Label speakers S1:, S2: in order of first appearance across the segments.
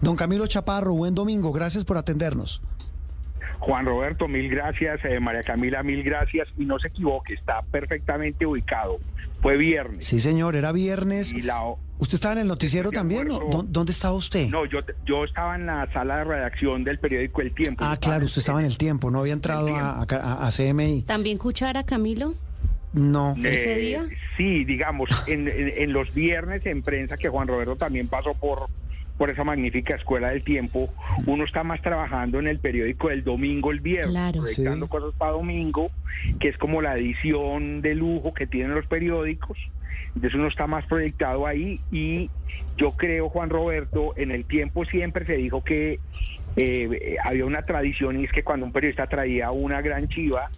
S1: Don Camilo Chaparro, buen domingo, gracias por atendernos.
S2: Juan Roberto, mil gracias. Eh, María Camila, mil gracias. Y no se equivoque, está perfectamente ubicado. Fue viernes.
S1: Sí, señor, era viernes.
S2: Y la,
S1: ¿Usted estaba en el noticiero también? ¿o
S2: acuerdo.
S1: ¿Dó- ¿Dónde estaba usted?
S2: no, yo, yo estaba en la sala de redacción del periódico El Tiempo.
S1: ah, claro, usted estaba en el tiempo, no había entrado a, a- a CMI.
S3: ¿También cuchara, Camilo?
S1: No.
S2: Eh,
S3: ese día?
S2: Sí, digamos, en, en- en los viernes en prensa, que Juan Roberto también pasó por, por esa magnífica escuela del tiempo, uno está más trabajando en el periódico del domingo el viernes,
S3: Claro.
S2: proyectando
S1: Sí.
S2: cosas para domingo, que es como la edición de lujo que tienen los periódicos. Entonces uno está más proyectado ahí y yo creo, Juan Roberto, en el tiempo siempre se dijo que eh, había una tradición y es que cuando un periodista traía una gran chiva,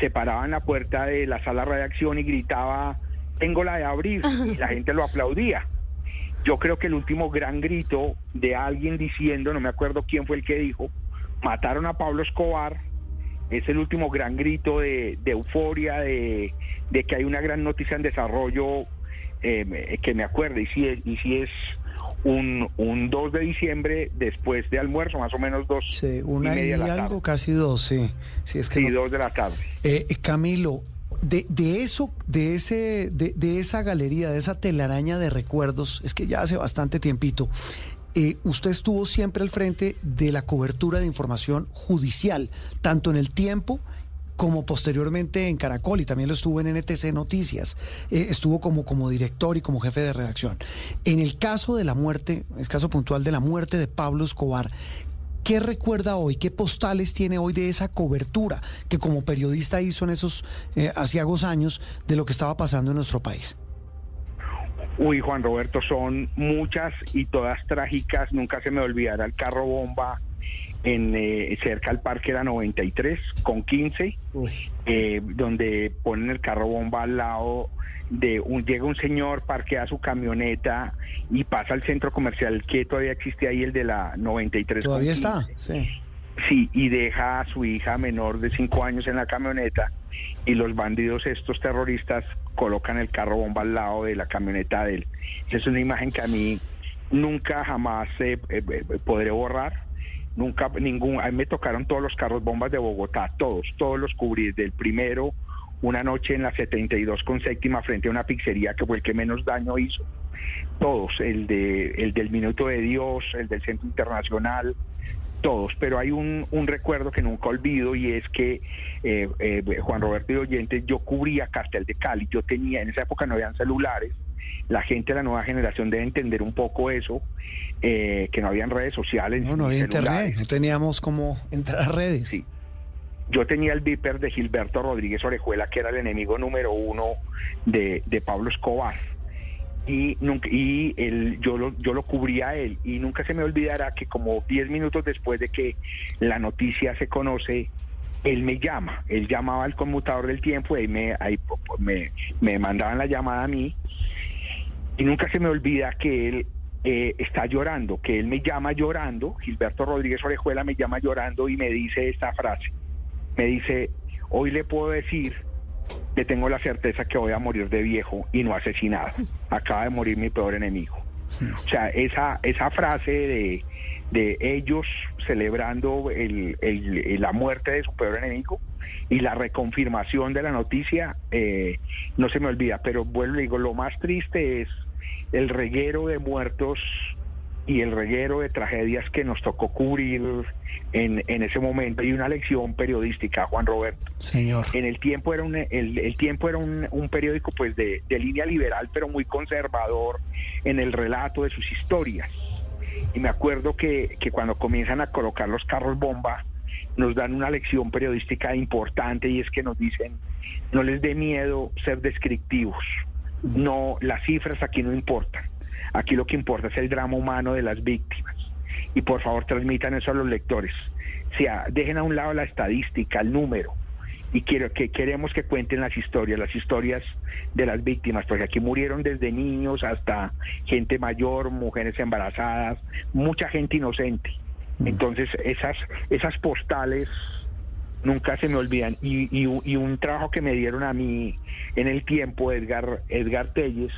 S2: se paraba en la puerta de la sala de redacción y gritaba, tengo la de abrir, y la gente lo aplaudía. Yo creo que el último gran grito de alguien diciendo, no me acuerdo quién fue el que dijo, mataron a Pablo Escobar, es el último gran grito de, de euforia, de, de que hay una gran noticia en desarrollo, eh, que me acuerde, y si es, y si es un, un 2 de diciembre después de almuerzo, más o menos dos
S1: Sí, una
S2: y
S1: y,
S2: media de la
S1: algo,
S2: tarde.
S1: casi dos, sí. Sí, es que
S2: Sí,
S1: no-
S2: dos de la tarde.
S1: Eh, Camilo, de, de eso, de ese, de, de esa galería, de esa telaraña de recuerdos, es que ya hace bastante tiempito. eh, usted estuvo siempre al frente de la cobertura de información judicial, tanto en el tiempo como posteriormente en Caracol y también lo estuvo en NTC Noticias. Eh, estuvo como, como director y como jefe de redacción. En el caso de la muerte, el caso puntual de la muerte de Pablo Escobar, ¿Qué recuerda hoy? ¿Qué postales tiene hoy de esa cobertura que como periodista hizo en esos eh, aciagos años de lo que estaba pasando en nuestro país?
S2: Uy, Juan Roberto, son muchas y todas trágicas. Nunca se me olvidará el carro bomba en eh, cerca al parque era 93 con 15, eh, donde ponen el carro bomba al lado de un llega un señor, parquea su camioneta y pasa al centro comercial que todavía existe ahí el de la 93 con
S1: Todavía
S2: 15.
S1: está. Sí.
S2: Sí, y deja a su hija menor de cinco años en la camioneta y los bandidos, estos terroristas, colocan el carro bomba al lado de la camioneta de él. Esa es una imagen que a mí nunca jamás eh, eh, eh, podré borrar. Nunca, ningún, a mí me tocaron todos los carros bombas de Bogotá, todos, todos los cubrí, del primero, una noche en la 72 con séptima frente a una pizzería que fue el que menos daño hizo. Todos, el, de, el del Minuto de Dios, el del Centro Internacional, todos, pero hay un, un recuerdo que nunca olvido y es que eh, eh, Juan Roberto y Oyentes, yo cubría Castel de Cali, yo tenía, en esa época no habían celulares, la gente de la nueva generación debe entender un poco eso, eh, que no habían redes sociales.
S1: No, no había
S2: celulares.
S1: internet, no teníamos cómo entrar a redes.
S2: Sí. Yo tenía el viper de Gilberto Rodríguez Orejuela, que era el enemigo número uno de, de Pablo Escobar. Y, él, yo, lo, yo lo cubría a él. Y nunca se me olvidará que como 10 minutos después de que la noticia se conoce, él me llama. Él llamaba al conmutador del tiempo y ahí me, ahí, me, me mandaban la llamada a mí. Y nunca se me olvida que él eh, está llorando, que él me llama llorando, Gilberto Rodríguez Orejuela me llama llorando y me dice esta frase. Me dice, hoy le puedo decir que tengo la certeza que voy a morir de viejo y no asesinado. Acaba de morir mi peor enemigo. O sea, esa, esa frase de, de ellos celebrando el- la muerte de su peor enemigo y la reconfirmación de la noticia, eh, no se me olvida. Pero vuelvo y digo, lo más triste es el reguero de muertos y el reguero de tragedias que nos tocó cubrir en, en ese momento y una lección periodística, Juan Roberto.
S1: Señor.
S2: En el tiempo era un, el, el tiempo era un, un periódico pues de, de línea liberal, pero muy conservador en el relato de sus historias. Y me acuerdo que, que cuando comienzan a colocar los carros bomba, nos dan una lección periodística importante y es que nos dicen, no les dé miedo ser descriptivos. No, las cifras aquí no importan. Aquí lo que importa es el drama humano de las víctimas. Y por favor transmitan eso a los lectores. Sea, dejen a un lado la estadística, el número. Y quiero que queremos que cuenten las historias, las historias de las víctimas, porque aquí murieron desde niños hasta gente mayor, mujeres embarazadas, mucha gente inocente. Entonces, esas, esas postales nunca se me olvidan. Y, y, y, un trabajo que me dieron a mí en el tiempo, Edgar, Edgar Telles,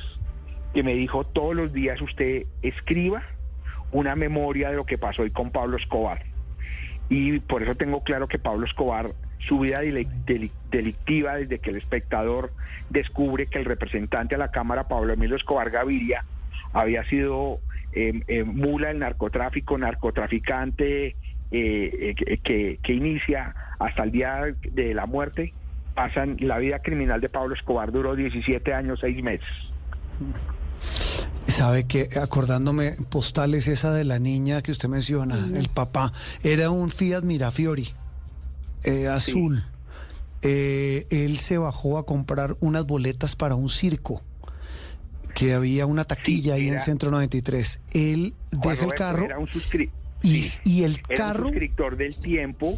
S2: que me dijo todos los días usted escriba una memoria de lo que pasó hoy con Pablo Escobar. Y por eso tengo claro que Pablo Escobar, su vida delictiva desde que el espectador descubre que el representante a la Cámara, Pablo Emilio Escobar Gaviria, había sido eh, eh, mula del narcotráfico, narcotraficante, eh, que, que, inicia hasta el día de la muerte, pasan, la vida criminal de Pablo Escobar duró 17 años, 6 meses.
S1: Sabe que acordándome postales esa de la niña que usted menciona, el papá, era un Fiat Mirafiori eh, azul. Eh, él se bajó a comprar unas boletas para un circo que había una taquilla ahí en Centro 93. Él deja el carro.
S2: Era un
S1: y, y, el
S2: era
S1: carro.
S2: Un suscriptor del tiempo.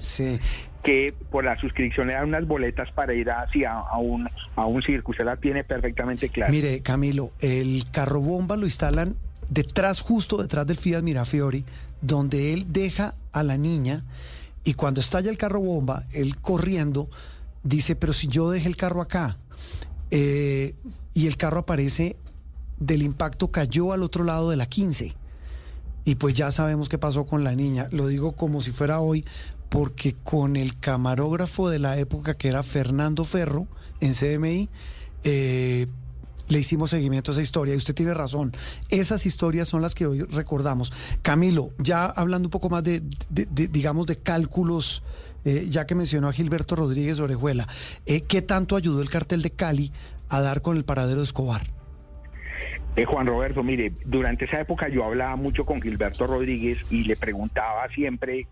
S2: Que por la suscripción le dan unas boletas para ir hacia a un, a un circo. Usted la tiene perfectamente clara.
S1: Mire, Camilo, el carro bomba lo instalan detrás, justo detrás del Fiat Mirafiori, donde él deja a la niña. Y cuando estalla el carro bomba, él corriendo dice: Pero si yo dejé el carro acá. Eh, y el carro aparece del impacto, cayó al otro lado de la 15 y pues ya sabemos qué pasó con la niña. Lo digo como si fuera hoy, porque con el camarógrafo de la época que era Fernando Ferro en CMI, eh, le hicimos seguimiento a esa historia y usted tiene razón. Esas historias son las que hoy recordamos. Camilo, ya hablando un poco más de, digamos, de cálculos, eh, ya que mencionó a Gilberto Rodríguez Orejuela, eh, ¿qué tanto ayudó el cartel de Cali a dar con el paradero de Escobar?
S2: Eh, Juan Roberto, mire, durante esa época yo hablaba mucho con Gilberto Rodríguez y le preguntaba siempre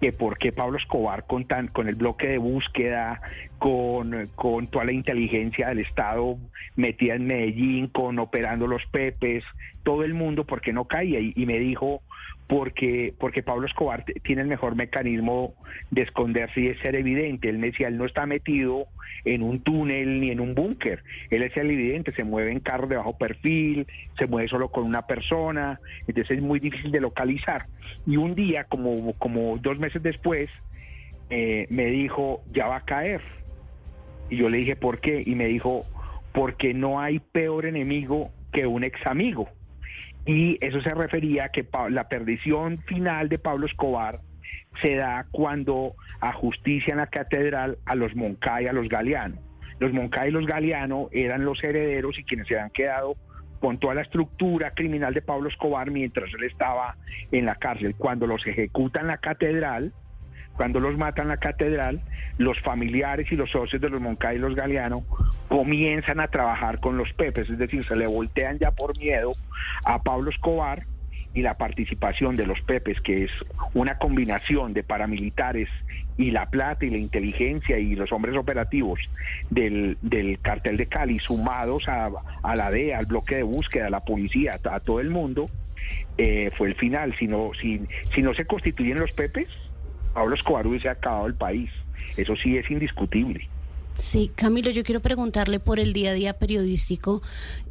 S2: que por qué Pablo Escobar con, tan, con el bloque de búsqueda, con, con toda la inteligencia del Estado metida en Medellín, con operando los Pepes, todo el mundo, ¿por qué no caía? y me dijo, porque, porque Pablo Escobar tiene el mejor mecanismo de esconderse y de ser evidente. Él me decía, él no está metido en un túnel ni en un búnker. Él es el evidente, se mueve en carro de bajo perfil, se mueve solo con una persona, entonces es muy difícil de localizar. Y un día, como, como dos meses después, eh, me dijo, ya va a caer. Y yo le dije, ¿por qué? Y me dijo, porque no hay peor enemigo que un ex amigo y eso se refería a que la perdición final de Pablo Escobar se da cuando ajustician la catedral a los Moncay, a los Galeano. Los Moncay y los Galeano eran los herederos y quienes se habían quedado con toda la estructura criminal de Pablo Escobar mientras él estaba en la cárcel. Cuando los ejecutan la catedral, cuando los matan la catedral, los familiares y los socios de los Moncay y los Galeano comienzan a trabajar con los Pepes, es decir, se le voltean ya por miedo a Pablo Escobar y la participación de los Pepes, que es una combinación de paramilitares y la plata y la inteligencia y los hombres operativos del, del cartel de Cali, sumados a, la DEA, al bloque de búsqueda, a la policía, a, todo el mundo, eh, fue el final. Si no, si, si no se constituyen los Pepes, Pablo Escobar hubiese acabado el país. Eso sí es indiscutible.
S3: Sí, Camilo, yo quiero preguntarle por el día a día periodístico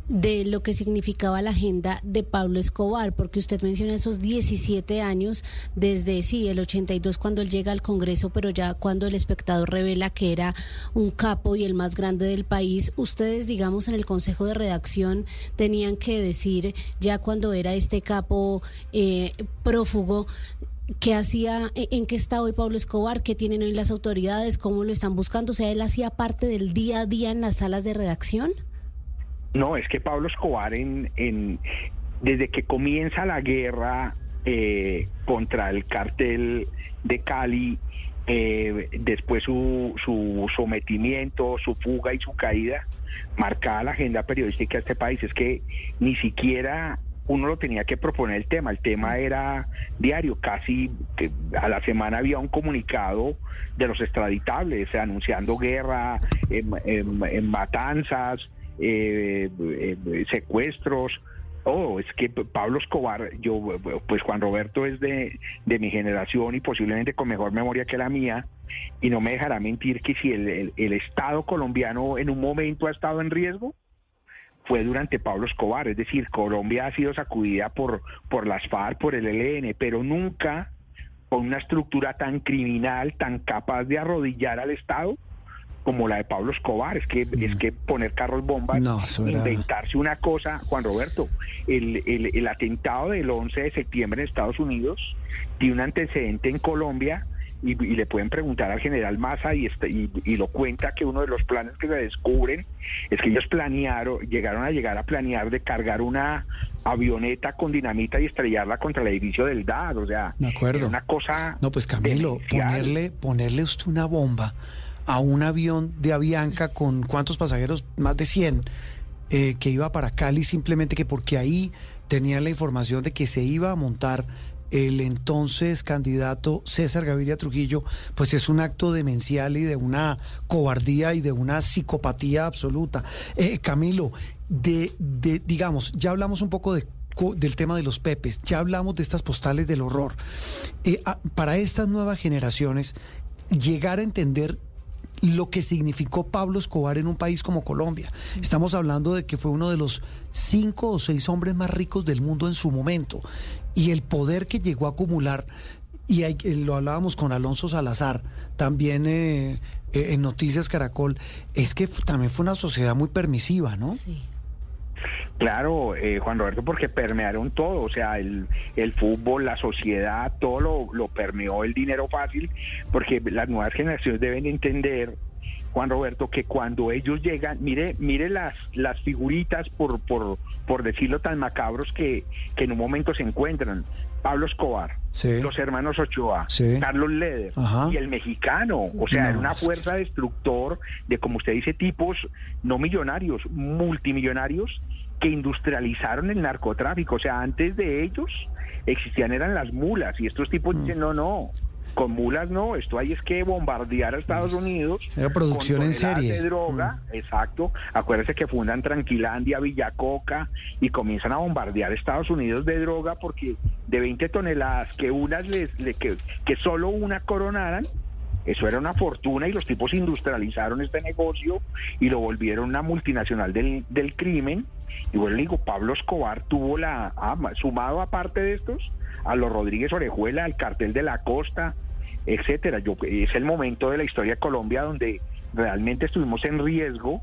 S3: de lo que significaba la agenda de Pablo Escobar, porque usted menciona esos 17 años desde, sí, el 82 cuando él llega al Congreso, pero ya cuando el espectador revela que era un capo y el más grande del país, ustedes, digamos, en el Consejo de Redacción tenían que decir, ya cuando era este capo eh, prófugo, ¿Qué hacía, e, en qué está hoy Pablo Escobar? ¿Qué tienen hoy las autoridades? ¿Cómo lo están buscando? O sea, ¿él hacía parte del día a día en las salas de redacción?
S2: No, es que Pablo Escobar, en, en desde que comienza la guerra eh, contra el cartel de Cali, eh, después su, su sometimiento, su fuga y su caída, marcaba la agenda periodística de este país. Es que ni siquiera uno lo tenía que proponer el tema. El tema era diario, casi a la semana había un comunicado de los extraditables anunciando guerra, en, matanzas, eh, secuestros. Oh, es que Pablo Escobar, yo, pues Juan Roberto es de, de mi generación y posiblemente con mejor memoria que la mía, y no me dejará mentir que si el, el, Estado colombiano en un momento ha estado en riesgo, fue durante Pablo Escobar, es decir, Colombia ha sido sacudida por, por las FARC, por el ELN, pero nunca con una estructura tan criminal, tan capaz de arrodillar al Estado como la de Pablo Escobar, es que es que poner carros bombas, inventarse una cosa, Juan Roberto, el, el, atentado del 11 de septiembre en Estados Unidos tiene un antecedente en Colombia y, le pueden preguntar al general Massa y, este, y, lo cuenta que uno de los planes que se descubren es que ellos planearon, llegaron a llegar a planear de cargar una avioneta con dinamita y estrellarla contra el edificio del DAD, o sea, una cosa
S1: No, pues Camilo, ponerle ponerle usted una bomba a un avión de Avianca con cuántos pasajeros, más de 100, eh, que iba para Cali simplemente que porque ahí tenían la información de que se iba a montar el entonces candidato César Gaviria Trujillo, pues es un acto demencial y de una cobardía y de una psicopatía absoluta. Eh, Camilo, de, de, digamos, ya hablamos un poco de del tema de los pepes, ya hablamos de estas postales del horror. Eh, para estas nuevas generaciones, llegar a entender lo que significó Pablo Escobar en un país como Colombia. Estamos hablando de que fue uno de los cinco o seis hombres más ricos del mundo en su momento y el poder que llegó a acumular, y lo hablábamos con Alonso Salazar, también eh, eh, en Noticias Caracol, es que también fue una sociedad muy permisiva, ¿no? Sí.
S2: Claro, eh, Juan Roberto, porque permearon todo, o sea, el, el fútbol, la sociedad, todo lo, lo, permeó el dinero fácil, porque las nuevas generaciones deben entender, Juan Roberto, que cuando ellos llegan, mire, mire las, las figuritas, por, por, por decirlo tan macabros, que, que en un momento se encuentran. Pablo Escobar, los hermanos Ochoa, Carlos Leder y el mexicano. O sea, era una fuerza destructor de, como usted dice, tipos no millonarios, multimillonarios que industrializaron el narcotráfico. O sea, antes de ellos existían eran las mulas y estos tipos mm. dicen, no, no, con mulas no, esto hay es que bombardear a Estados Unidos.
S1: Era producción en serie.
S2: De droga, mm. exacto. Acuérdense que fundan Tranquilandia, Villacoca y comienzan a bombardear Estados Unidos de droga porque de 20 toneladas que unas les, que, que solo una coronaran, eso era una fortuna y los tipos industrializaron este negocio y lo volvieron una multinacional del, del crimen. Y bueno, le digo, Pablo Escobar tuvo la, ah, sumado aparte de estos, a los Rodríguez Orejuela, al cartel de la costa, etcétera. Yo, es el momento de la historia de Colombia donde realmente estuvimos en riesgo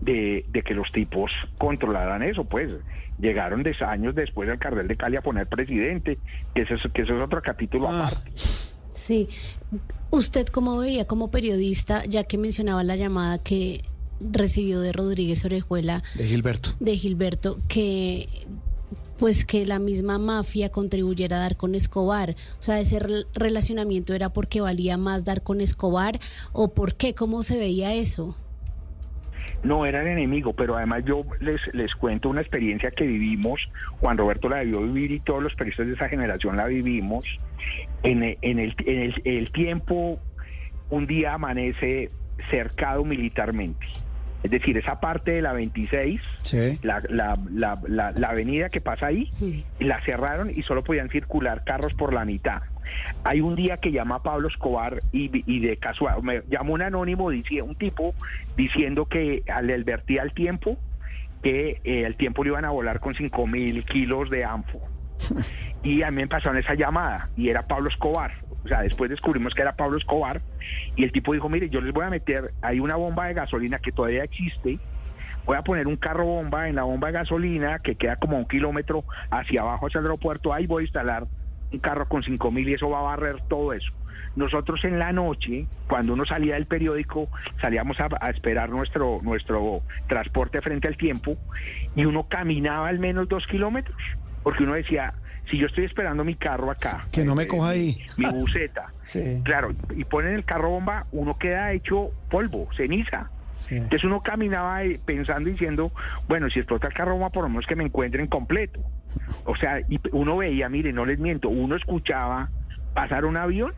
S2: de, que los tipos controlaran eso, pues llegaron de años después del cartel de Cali a poner presidente, que eso, que eso es otro capítulo ah. aparte.
S3: Sí, usted cómo veía como periodista, ya que mencionaba la llamada que recibió de Rodríguez Orejuela.
S1: De Gilberto.
S3: De Gilberto, que pues que la misma mafia contribuyera a dar con Escobar. O sea, ese relacionamiento era porque valía más dar con Escobar o por qué, cómo se veía eso.
S2: No, era el enemigo, pero además yo les, les cuento una experiencia que vivimos, Juan Roberto la debió vivir y todos los periodistas de esa generación la vivimos. En, en, el, en el, el tiempo, un día amanece cercado militarmente es decir, esa parte de la 26, la, la, la, la, avenida que pasa ahí, la cerraron y solo podían circular carros por la mitad. Hay un día que llama Pablo Escobar y, y de casual, me llamó un anónimo, un tipo diciendo que le advertía al tiempo que eh, el tiempo le iban a volar con 5 mil kilos de anfo. y a mí me pasaron esa llamada y era Pablo Escobar. O sea, después descubrimos que era Pablo Escobar y el tipo dijo, mire, yo les voy a meter, hay una bomba de gasolina que todavía existe, voy a poner un carro bomba en la bomba de gasolina que queda como un kilómetro hacia abajo hacia el aeropuerto, ahí voy a instalar un carro con cinco mil y eso va a barrer todo eso. Nosotros en la noche, cuando uno salía del periódico, salíamos a, a, esperar nuestro, nuestro transporte frente al tiempo y uno caminaba al menos dos kilómetros, porque uno decía, si yo estoy esperando mi carro acá,
S1: que no me coja ahí,
S2: mi buceta, claro, y ponen el carro bomba, uno queda hecho polvo, ceniza. Entonces uno caminaba pensando diciendo, bueno, si explota el carro bomba, por lo menos que me encuentren completo. O sea, y uno veía, mire, no les miento, uno escuchaba pasar un avión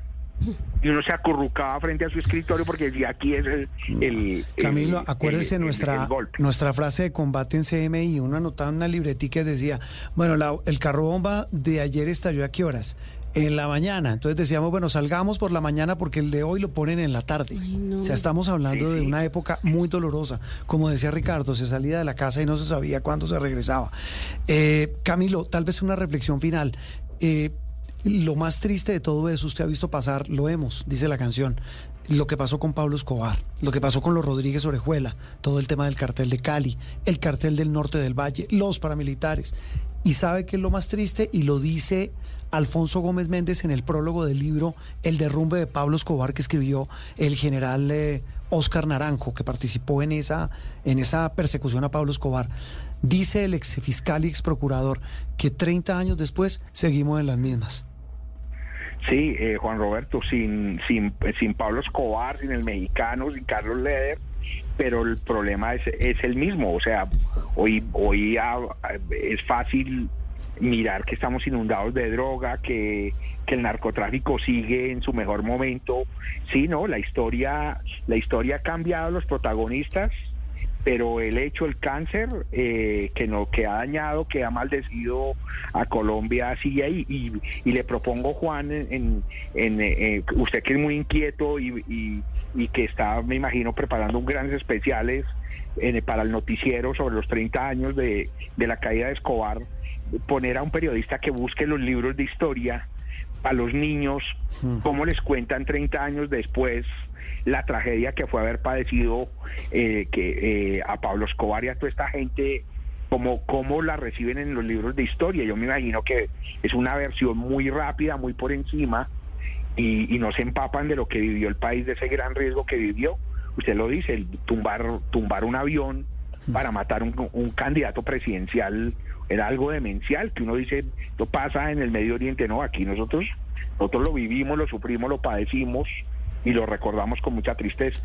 S2: y uno se acurrucaba frente a su escritorio porque decía aquí es el, el
S1: Camilo,
S2: el-
S1: acuérdese
S2: el-
S1: nuestra,
S2: el golpe.
S1: nuestra frase de combate en CMI. Uno anotaba en una libretica que decía, bueno, la- el carro bomba de ayer estalló a qué horas? En la mañana. Entonces decíamos, bueno, salgamos por la mañana porque el de hoy lo ponen en la tarde.
S3: Ay, no.
S1: O sea, estamos hablando
S2: Sí,
S1: de
S2: sí.
S1: una época muy dolorosa. Como decía Ricardo, se salía de la casa y no se sabía cuándo se regresaba. Eh, Camilo, tal vez una reflexión final. Eh, lo más triste de todo eso, usted ha visto pasar, lo hemos, dice la canción, lo que pasó con Pablo Escobar, lo que pasó con los Rodríguez Orejuela, todo el tema del cartel de Cali, el cartel del norte del Valle, los paramilitares. Y sabe que es lo más triste y lo dice Alfonso Gómez Méndez en el prólogo del libro El derrumbe de Pablo Escobar que escribió el general eh, Oscar Naranjo, que participó en esa, en esa persecución a Pablo Escobar. Dice el ex fiscal y ex procurador que 30 años después seguimos en las mismas.
S2: Sí, eh, Juan Roberto, sin, sin, sin Pablo Escobar, sin el mexicano, sin Carlos Leder, pero el problema es, es el mismo. O sea, hoy, hoy ah, es fácil mirar que estamos inundados de droga, que, que el narcotráfico sigue en su mejor momento. Sí, no, la historia, la historia ha cambiado los protagonistas, pero el hecho, el cáncer eh, que no que ha dañado, que ha maldecido a Colombia sigue ahí. Y, y le propongo, Juan, en, en- en, eh, usted que es muy inquieto y, y- y que está, me imagino, preparando grandes especiales eh, para el noticiero sobre los 30 años de, de la caída de Escobar, poner a un periodista que busque los libros de historia a los niños, cómo les cuentan 30 años después la tragedia que fue haber padecido eh, que eh, a Pablo Escobar y a toda esta gente, como cómo la reciben en los libros de historia. Yo me imagino que es una versión muy rápida, muy por encima, y, y no se empapan de lo que vivió el país, de ese gran riesgo que vivió. Usted lo dice, el tumbar, tumbar un avión para matar un, un candidato presidencial era algo demencial, que uno dice, esto pasa en el Medio Oriente, no, aquí nosotros, nosotros lo vivimos, lo sufrimos, lo padecimos y lo recordamos con mucha tristeza.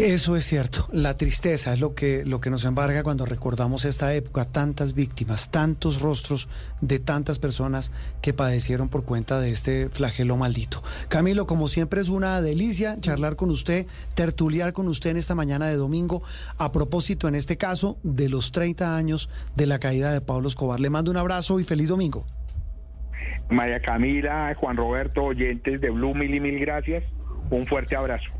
S1: Eso es cierto. La tristeza es lo que, lo que nos embarga cuando recordamos esta época, tantas víctimas, tantos rostros de tantas personas que padecieron por cuenta de este flagelo maldito. Camilo, como siempre es una delicia charlar con usted, tertuliar con usted en esta mañana de domingo, a propósito en este caso de los 30 años de la caída de Pablo Escobar. Le mando un abrazo y feliz domingo.
S2: María Camila, Juan Roberto, oyentes de Blue, mil y mil gracias. Un fuerte abrazo.